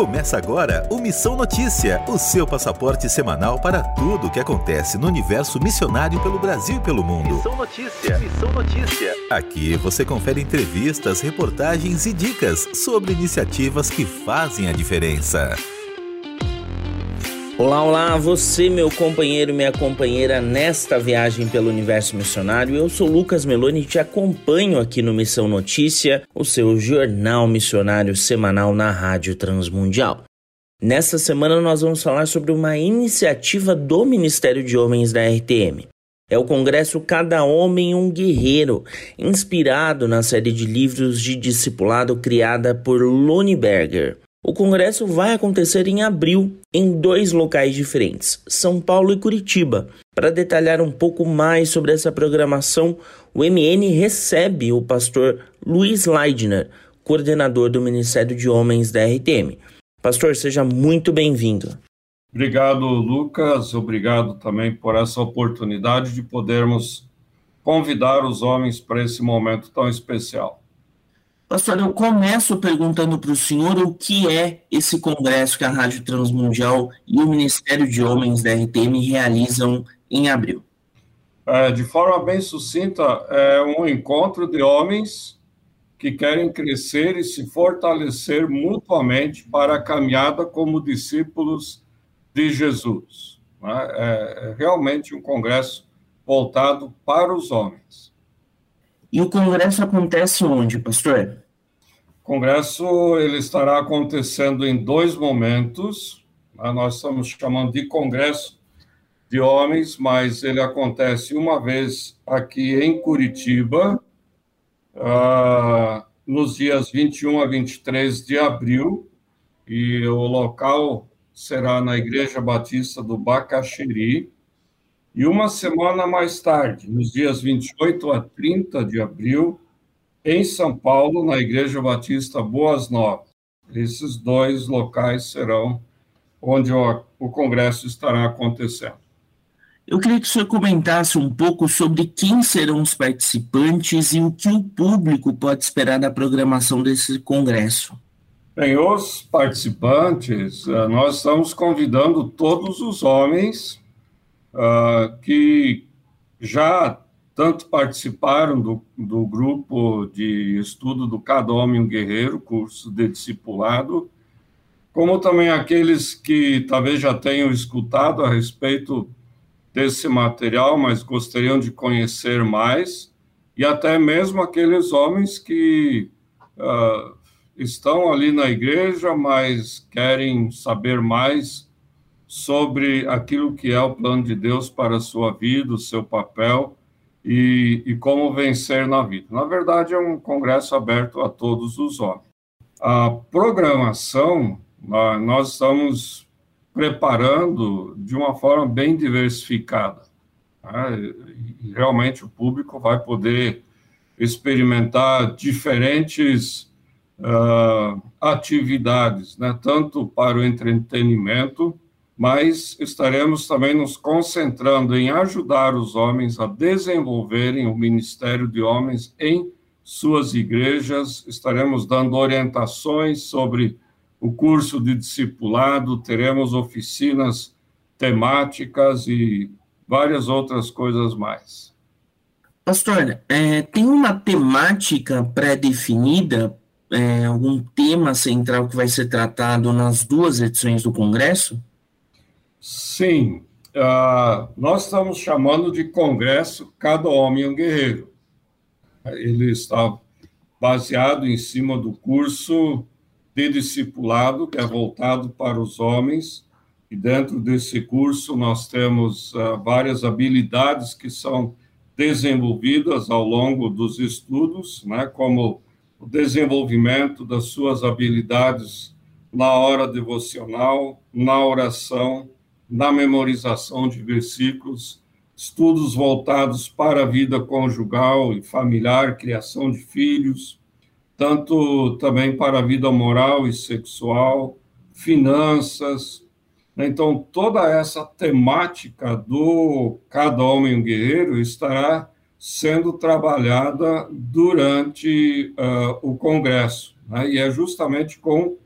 Começa agora o Missão Notícia, o seu passaporte semanal para tudo o que acontece no universo missionário pelo Brasil e pelo mundo. Missão Notícia, Missão Notícia. Aqui você confere entrevistas, reportagens e dicas sobre iniciativas que fazem a diferença. Olá, olá, você, meu companheiro minha companheira nesta viagem pelo universo missionário. Eu sou Lucas Meloni e te acompanho aqui no Missão Notícia, o seu jornal missionário semanal na Rádio Transmundial. Nesta semana nós vamos falar sobre uma iniciativa do Ministério de Homens da RTM. É o Congresso Cada Homem um Guerreiro, inspirado na série de livros de discipulado criada por Loni Berger. O congresso vai acontecer em abril em dois locais diferentes, São Paulo e Curitiba. Para detalhar um pouco mais sobre essa programação, o MN recebe o pastor Luiz Leidner, coordenador do Ministério de Homens da RTM. Pastor, seja muito bem-vindo. Obrigado, Lucas. Obrigado também por essa oportunidade de podermos convidar os homens para esse momento tão especial. Pastor, eu começo perguntando para o senhor o que é esse congresso que a Rádio Transmundial e o Ministério de Homens da RTM realizam em abril. É, de forma bem sucinta, é um encontro de homens que querem crescer e se fortalecer mutuamente para a caminhada como discípulos de Jesus. Né? É, é realmente um congresso voltado para os homens. E o congresso acontece onde, pastor? O congresso ele estará acontecendo em dois momentos. Né? Nós estamos chamando de congresso de homens, mas ele acontece uma vez aqui em Curitiba, uh, nos dias 21 a 23 de abril, e o local será na Igreja Batista do Bacaxeri, e uma semana mais tarde, nos dias 28 a 30 de abril, em São Paulo, na Igreja Batista Boas Novas. Esses dois locais serão onde o, o congresso estará acontecendo. Eu queria que o senhor comentasse um pouco sobre quem serão os participantes e o que o público pode esperar da programação desse congresso. Bem, os participantes, eh, nós estamos convidando todos os homens uh, que já tanto participaram do, do grupo de estudo do Cada Homem um Guerreiro, curso de discipulado, como também aqueles que talvez já tenham escutado a respeito desse material, mas gostariam de conhecer mais, e até mesmo aqueles homens que uh, estão ali na igreja, mas querem saber mais sobre aquilo que é o plano de Deus para a sua vida, o seu papel e, e como vencer na vida. Na verdade, é um congresso aberto a todos os homens. A programação, nós estamos preparando de uma forma bem diversificada. Né? Realmente o público vai poder experimentar diferentes uh, atividades, né? tanto para o entretenimento, mas estaremos também nos concentrando em ajudar os homens a desenvolverem o ministério de homens em suas igrejas. Estaremos dando orientações sobre o curso de discipulado, teremos oficinas temáticas e várias outras coisas mais. Pastor, é, tem uma temática pré-definida, é, algum tema central que vai ser tratado nas duas edições do Congresso? Sim, uh, nós estamos chamando de Congresso Cada Homem é um Guerreiro. Ele está baseado em cima do curso de discipulado, que é voltado para os homens, e dentro desse curso nós temos uh, várias habilidades que são desenvolvidas ao longo dos estudos, né, como o desenvolvimento das suas habilidades na hora devocional, na oração, na memorização de versículos, estudos voltados para a vida conjugal e familiar, criação de filhos, tanto também para a vida moral e sexual, finanças. Então, toda essa temática do Cada Homem um Guerreiro estará sendo trabalhada durante uh, o Congresso, né? e é justamente com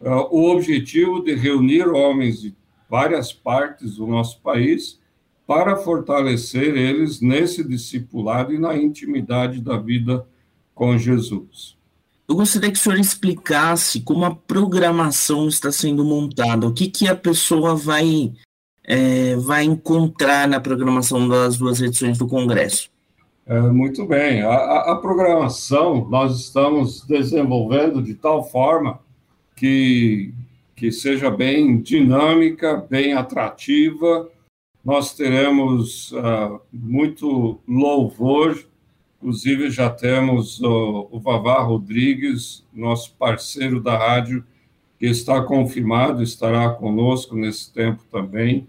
uh, o objetivo de reunir homens de várias partes do nosso país para fortalecer eles nesse discipulado e na intimidade da vida com Jesus. Eu gostaria que o senhor explicasse como a programação está sendo montada, o que, que a pessoa vai, é, vai encontrar na programação das duas edições do Congresso. É, muito bem. A, a, programação nós estamos desenvolvendo de tal forma que, que seja bem dinâmica, bem atrativa. Nós teremos uh, muito louvor, inclusive já temos o, Vavá Rodrigues, nosso parceiro da rádio, que está confirmado, estará conosco nesse tempo também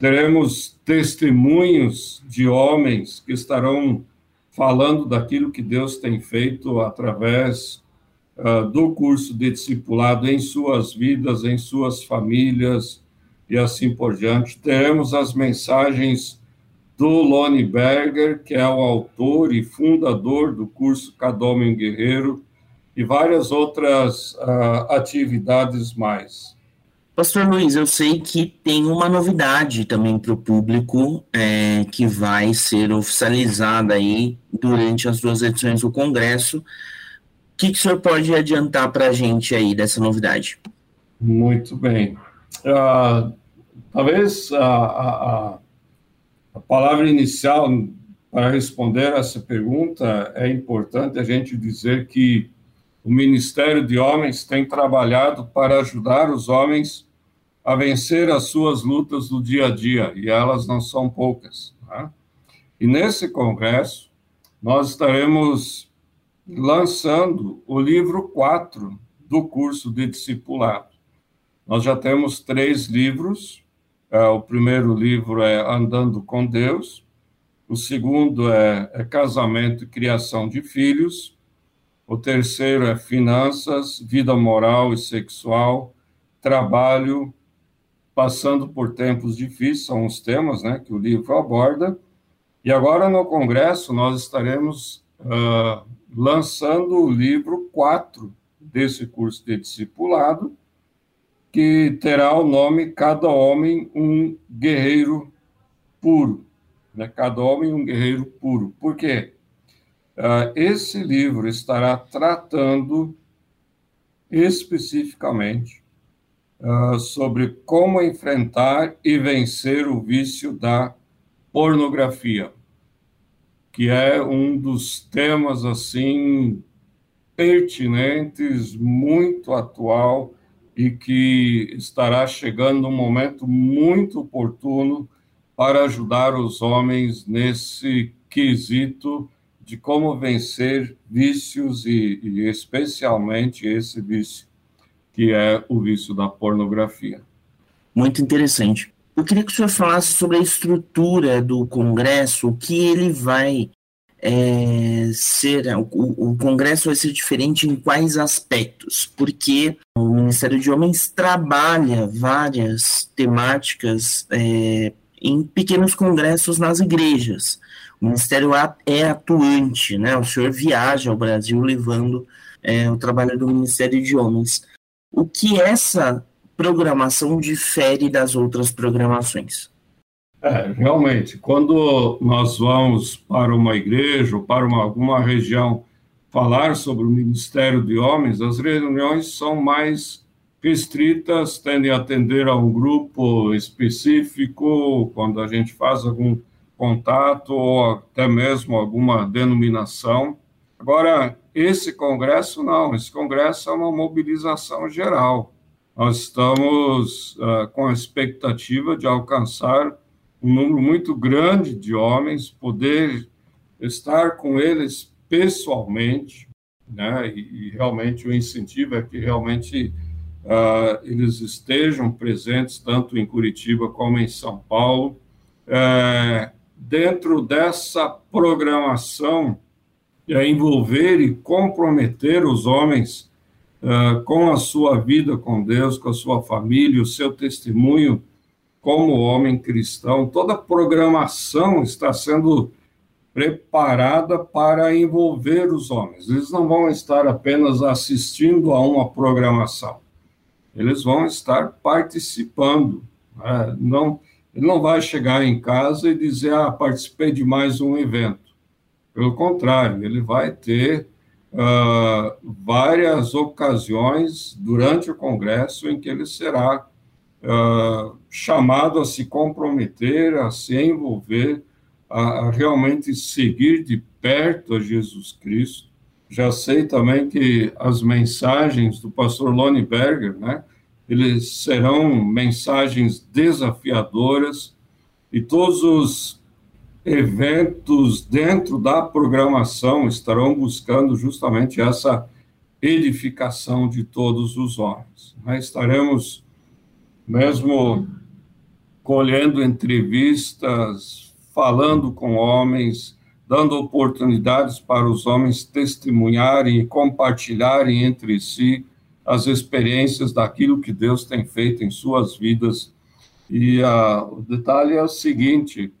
teremos testemunhos de homens que estarão falando daquilo que Deus tem feito através uh, do curso de discipulado em suas vidas, em suas famílias e assim por diante. Teremos as mensagens do Lone Berger, que é o autor e fundador do curso Cada Homem Guerreiro, e várias outras uh, atividades mais. Pastor Luiz, eu sei que tem uma novidade também para o público é, que vai ser oficializada aí durante as duas edições do Congresso. Que, que o senhor pode adiantar para a gente aí dessa novidade? Muito bem. Uh, talvez a, a, a palavra inicial para responder essa pergunta é importante a gente dizer que o Ministério de Homens tem trabalhado para ajudar os homens a vencer as suas lutas do dia a dia, e elas não são poucas. Né? E nesse congresso, nós estaremos lançando o livro 4 do curso de discipulado. Nós já temos três livros. É, o primeiro livro é Andando com Deus, o segundo é, é Casamento e Criação de Filhos, o terceiro é Finanças, Vida Moral e Sexual, Trabalho passando por tempos difíceis, são os temas né, que o livro aborda. E agora no Congresso nós estaremos uh, lançando o livro 4 desse curso de discipulado, que terá o nome Cada Homem um Guerreiro Puro. Né? Cada Homem um Guerreiro Puro. Por quê? Uh, esse livro estará tratando especificamente uh, sobre como enfrentar e vencer o vício da pornografia, que é um dos temas assim pertinentes, muito atual e que estará chegando um momento muito oportuno para ajudar os homens nesse quesito de como vencer vícios e, e especialmente esse vício que é o vício da pornografia. Muito interessante. Eu queria que o senhor falasse sobre a estrutura do Congresso, o que ele vai é, ser. O, o, Congresso vai ser diferente em quais aspectos? Porque o Ministério de Homens trabalha várias temáticas é, em pequenos congressos nas igrejas. O Ministério é atuante, né? O senhor viaja ao Brasil levando é, o trabalho do Ministério de Homens o que essa programação difere das outras programações? É, realmente, quando nós vamos para uma igreja ou para uma, alguma região falar sobre o ministério de homens, as reuniões são mais restritas, tendem a atender a um grupo específico, quando a gente faz algum contato ou até mesmo alguma denominação. Agora, esse congresso não, esse congresso é uma mobilização geral. Nós estamos uh, com a expectativa de alcançar um número muito grande de homens, poder estar com eles pessoalmente, né? E, e realmente o incentivo é que realmente uh, eles estejam presentes tanto em Curitiba como em São Paulo. Uh, dentro dessa programação é envolver e comprometer os homens uh, com a sua vida com Deus, com a sua família, o seu testemunho como homem cristão. Toda a programação está sendo preparada para envolver os homens. Eles não vão estar apenas assistindo a uma programação. eles vão estar participando. Né? Não, ele não vai chegar em casa e dizer, ah, participei de mais um evento. Pelo contrário, ele vai ter uh, várias ocasiões durante o Congresso em que ele será uh, chamado a se comprometer, a se envolver, a, a realmente seguir de perto a Jesus Cristo. Já sei também que as mensagens do pastor Lonnie Berger, né, eles serão mensagens desafiadoras e todos os eventos dentro da programação estarão buscando justamente essa edificação de todos os homens. Estaremos mesmo colhendo entrevistas, falando com homens, dando oportunidades para os homens testemunharem e compartilharem entre si as experiências daquilo que Deus tem feito em suas vidas. E uh, o detalhe é o seguinte: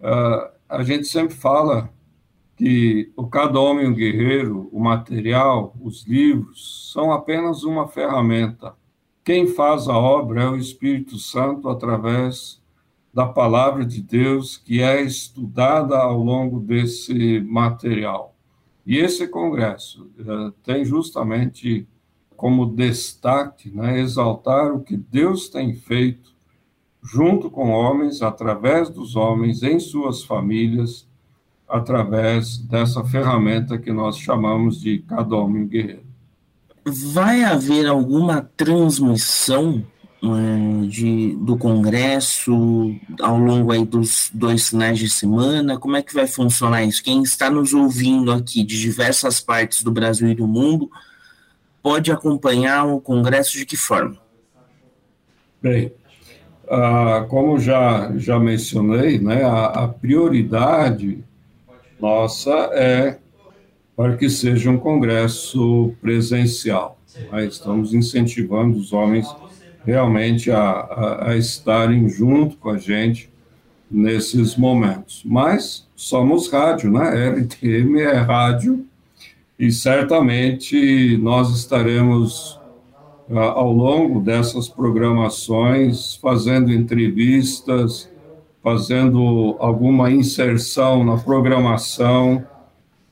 uh, a gente sempre fala que o cada homem um guerreiro, o material, os livros, são apenas uma ferramenta. Quem faz a obra é o Espírito Santo através da palavra de Deus que é estudada ao longo desse material. E esse congresso uh, tem justamente como destaque, né, exaltar o que Deus tem feito junto com homens, através dos homens, em suas famílias, através dessa ferramenta que nós chamamos de cada homem guerreiro. Vai haver alguma transmissão é, de, do Congresso ao longo aí dos dois finais de semana? Como é que vai funcionar isso? Quem está nos ouvindo aqui de diversas partes do Brasil e do mundo pode acompanhar o Congresso de que forma? Bem, ah, como já, já mencionei, né, a, a prioridade nossa é para que seja um congresso presencial. Né? Estamos incentivando os homens realmente a, a, a, estarem junto com a gente nesses momentos. Mas somos rádio, né? LTM é rádio e certamente nós estaremos ao longo dessas programações fazendo entrevistas, fazendo alguma inserção na programação,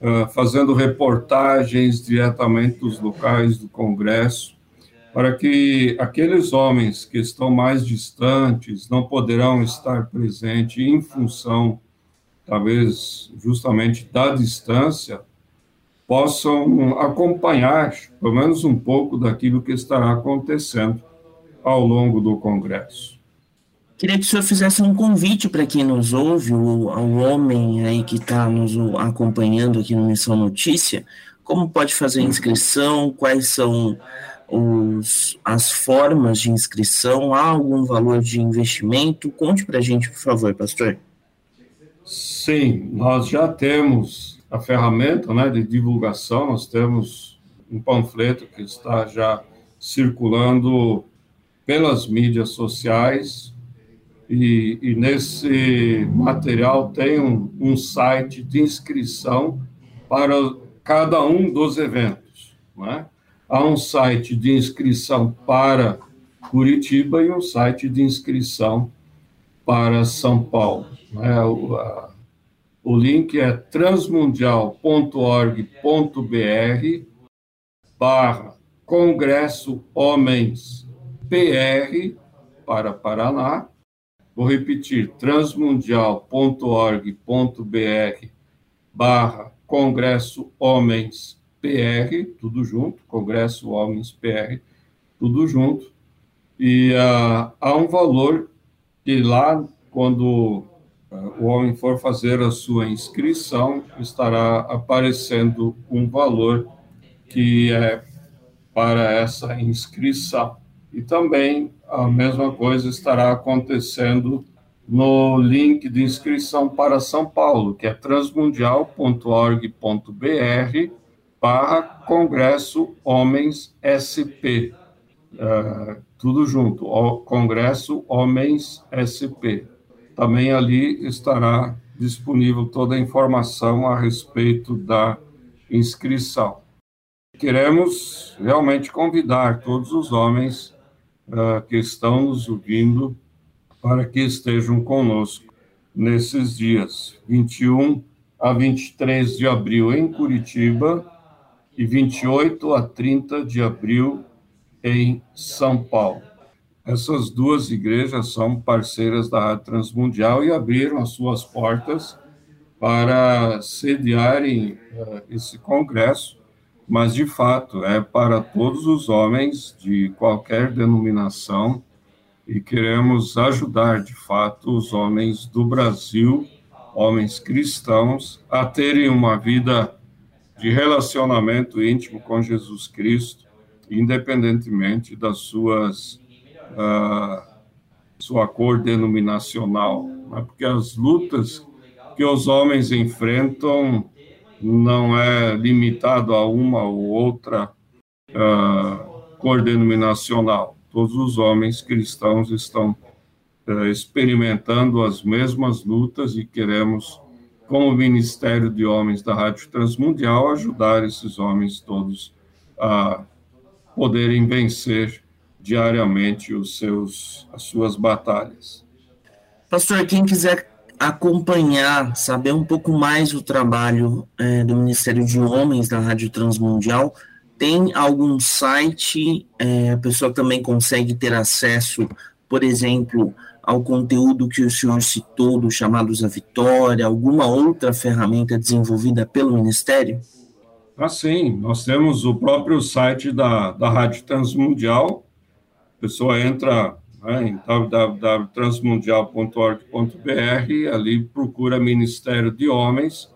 ah, fazendo reportagens diretamente dos locais do Congresso, para que aqueles homens que estão mais distantes não poderão estar presentes em função, talvez, justamente da distância, possam acompanhar, pelo menos um pouco, daquilo que estará acontecendo ao longo do Congresso. Queria que o senhor fizesse um convite para quem nos ouve, o, o homem aí que está nos acompanhando aqui no Missão Notícia, como pode fazer a inscrição, quais são os, as formas de inscrição, há algum valor de investimento? Conte para a gente, por favor, pastor. Sim, nós já temos a ferramenta né, de divulgação, nós temos um panfleto que está já circulando pelas mídias sociais, e, e nesse material tem um, um, site de inscrição para cada um dos eventos. Né? Há um site de inscrição para Curitiba e um site de inscrição para São Paulo. Né? A, o link é transmundial.org.br barra Congresso Homens PR para Paraná. Vou repetir, transmundial.org.br barra Congresso Homens PR, tudo junto, Congresso Homens PR, tudo junto. E uh, há um valor que lá, quando o homem for fazer a sua inscrição, estará aparecendo um valor que é para essa inscrição. E também a mesma coisa estará acontecendo no link de inscrição para São Paulo, que é transmundial.org.br barra Congresso Homens SP. Uh, tudo junto, Congresso Homens SP também ali estará disponível toda a informação a respeito da inscrição. Queremos realmente convidar todos os homens uh, que estão nos ouvindo para que estejam conosco nesses dias, 21 a 23 de abril em Curitiba e 28 a 30 de abril em São Paulo. Essas duas igrejas são parceiras da Rádio Transmundial e abriram as suas portas para sediarem uh, esse congresso, mas de fato é para todos os homens de qualquer denominação e queremos ajudar de fato os homens do Brasil, homens cristãos, a terem uma vida de relacionamento íntimo com Jesus Cristo, independentemente das suas uh, sua cor denominacional, né? porque as lutas que os homens enfrentam não é limitado a uma ou outra uh, cor denominacional. Todos os homens cristãos estão uh, experimentando as mesmas lutas e queremos, como Ministério de Homens da Rádio Transmundial, ajudar esses homens todos a poderem vencer diariamente os seus, as suas batalhas. Pastor, quem quiser acompanhar, saber um pouco mais o trabalho é, do Ministério de Homens da Rádio Transmundial, tem algum site? É, a pessoa também consegue ter acesso, por exemplo, ao conteúdo que o senhor citou do Chamados à Vitória, alguma outra ferramenta desenvolvida pelo Ministério? Ah, sim, nós temos o próprio site da, da Rádio Transmundial, pessoa entra né, em www.transmundial.org.br, ali procura Ministério de Homens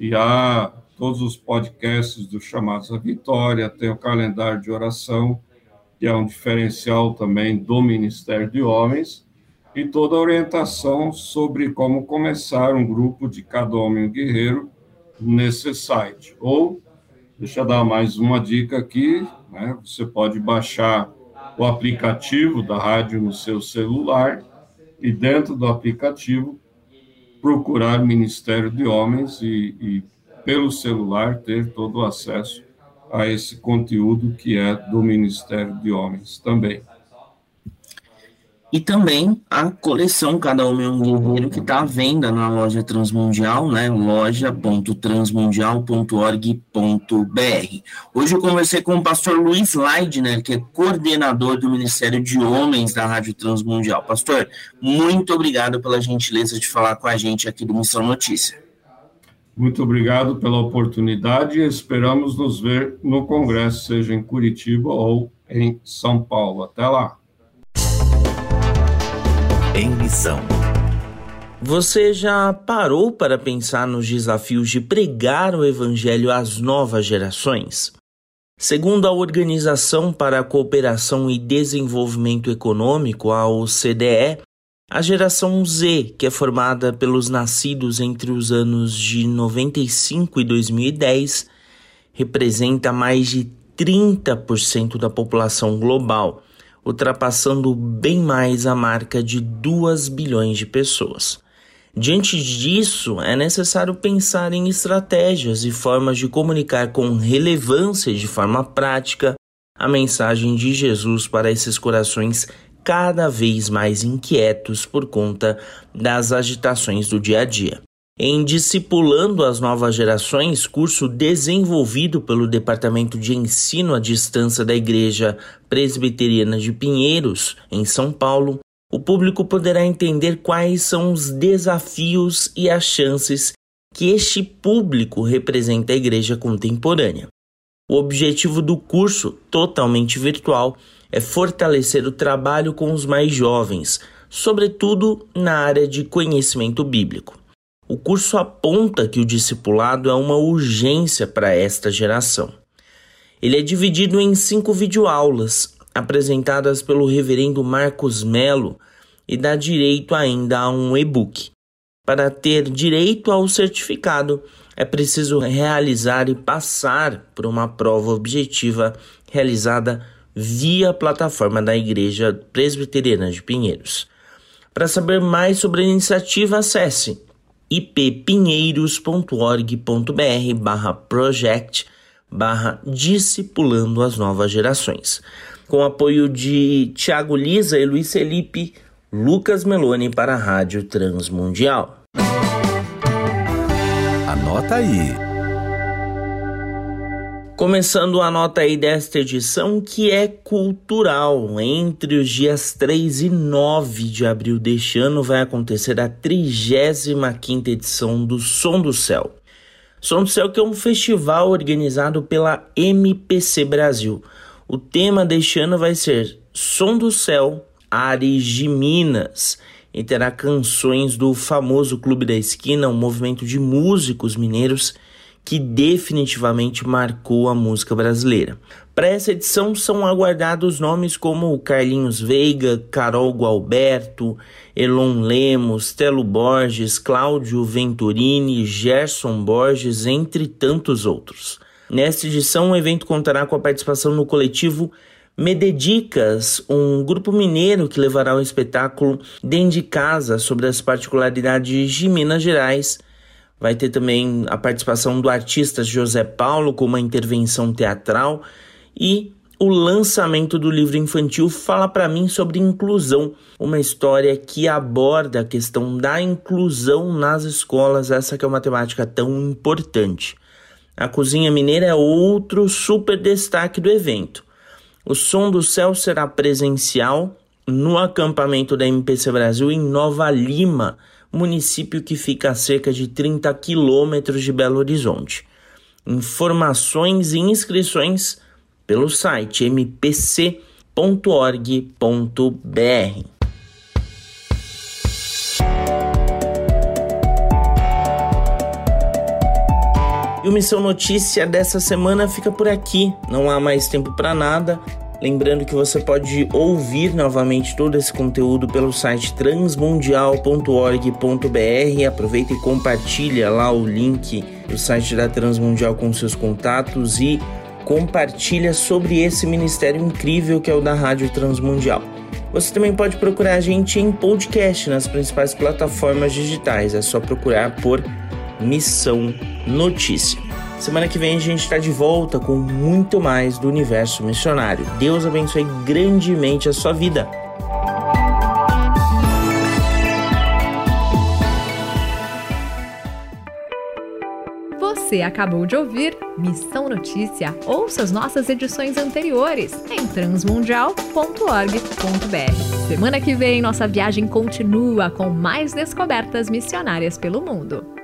e há todos os podcasts dos chamados à Vitória, tem o calendário de oração, que é um diferencial também do Ministério de Homens, e toda a orientação sobre como começar um grupo de cada homem guerreiro nesse site. Ou, deixa eu dar mais uma dica aqui, né, você pode baixar o aplicativo da rádio no seu celular e dentro do aplicativo procurar Ministério de Homens e, e pelo celular ter todo o acesso a esse conteúdo que é do Ministério de Homens também. E também a coleção Cada Homem é um Guerreiro, que está à venda na loja Transmundial, né? loja.transmundial.org.br. Hoje eu conversei com o pastor Luiz Leidner, que é coordenador do Ministério de Homens da Rádio Transmundial. Pastor, muito obrigado pela gentileza de falar com a gente aqui do Missão Notícia. Muito obrigado pela oportunidade e esperamos nos ver no Congresso, seja em Curitiba ou em São Paulo. Até lá! Em missão. Você já parou para pensar nos desafios de pregar o Evangelho às novas gerações? Segundo a Organização para a Cooperação e Desenvolvimento Econômico, a OCDE, a geração Z, que é formada pelos nascidos entre os anos de 95 e 2010, representa mais de 30% da população global ultrapassando bem mais a marca de 2 bilhões de pessoas. Diante disso, é necessário pensar em estratégias e formas de comunicar com relevância e de forma prática a mensagem de Jesus para esses corações cada vez mais inquietos por conta das agitações do dia a dia em Discipulando as Novas Gerações, curso desenvolvido pelo Departamento de Ensino à Distância da Igreja Presbiteriana de Pinheiros, em São Paulo, o público poderá entender quais são os desafios e as chances que este público representa a igreja contemporânea. O objetivo do curso, totalmente virtual, é fortalecer o trabalho com os mais jovens, sobretudo na área de conhecimento bíblico. O curso aponta que o discipulado é uma urgência para esta geração. Ele é dividido em cinco videoaulas, apresentadas pelo reverendo Marcos Melo, e dá direito ainda a um e-book. Para ter direito ao certificado, é preciso realizar e passar por uma prova objetiva realizada via plataforma da Igreja Presbiteriana de Pinheiros. Para saber mais sobre a iniciativa, acesse ippinheiros.org.br barra project barra discipulando as novas gerações. com apoio de Tiago Lisa e Luiz Felipe, Lucas Meloni para a Rádio Transmundial. Anota aí. Começando a nota aí desta edição, que é cultural. Entre os dias 3 e 9 de abril deste ano vai acontecer a 35 edição do Som do Céu. Som do Céu que é um festival organizado pela MPC Brasil. O tema deste ano vai ser Som do Céu, Ares de Minas e terá canções do famoso Clube da Esquina, um movimento de músicos mineiros que definitivamente marcou a música brasileira. Para essa edição são aguardados nomes como Carlinhos Veiga, Carol Gualberto, Elon Lemos, Telo Borges, Cláudio Venturini, Gerson Borges, entre tantos outros. Nesta edição, o evento contará com a participação no coletivo Mededicas, um grupo mineiro que levará o espetáculo Dentro de Casa sobre as particularidades de Minas Gerais Vai ter também a participação do artista José Paulo com uma intervenção teatral e o lançamento do livro infantil Fala para mim sobre inclusão, uma história que aborda a questão da inclusão nas escolas, essa que é uma temática tão importante. A cozinha mineira é outro super destaque do evento. O Som do Céu será presencial no acampamento da MPC Brasil em Nova Lima, município que fica a cerca de 30 quilômetros de Belo Horizonte. Informações e inscrições pelo site mpc.org.br. E o Missão Notícia dessa semana fica por aqui. Não há mais tempo para nada. Lembrando que você pode ouvir novamente todo esse conteúdo pelo site transmundial.org.br. Aproveita e compartilha lá o link do site da Transmundial com seus contatos e compartilha sobre esse ministério incrível que é o da Rádio Transmundial. Você também pode procurar a gente em podcast nas principais plataformas digitais. É só procurar por Missão Notícia. Semana que vem a gente está de volta com muito mais do universo missionário. Deus abençoe grandemente a sua vida. Você acabou de ouvir Missão Notícia. Ouça as nossas edições anteriores em transmundial.org.br. Semana que vem, nossa viagem continua com mais descobertas missionárias pelo mundo.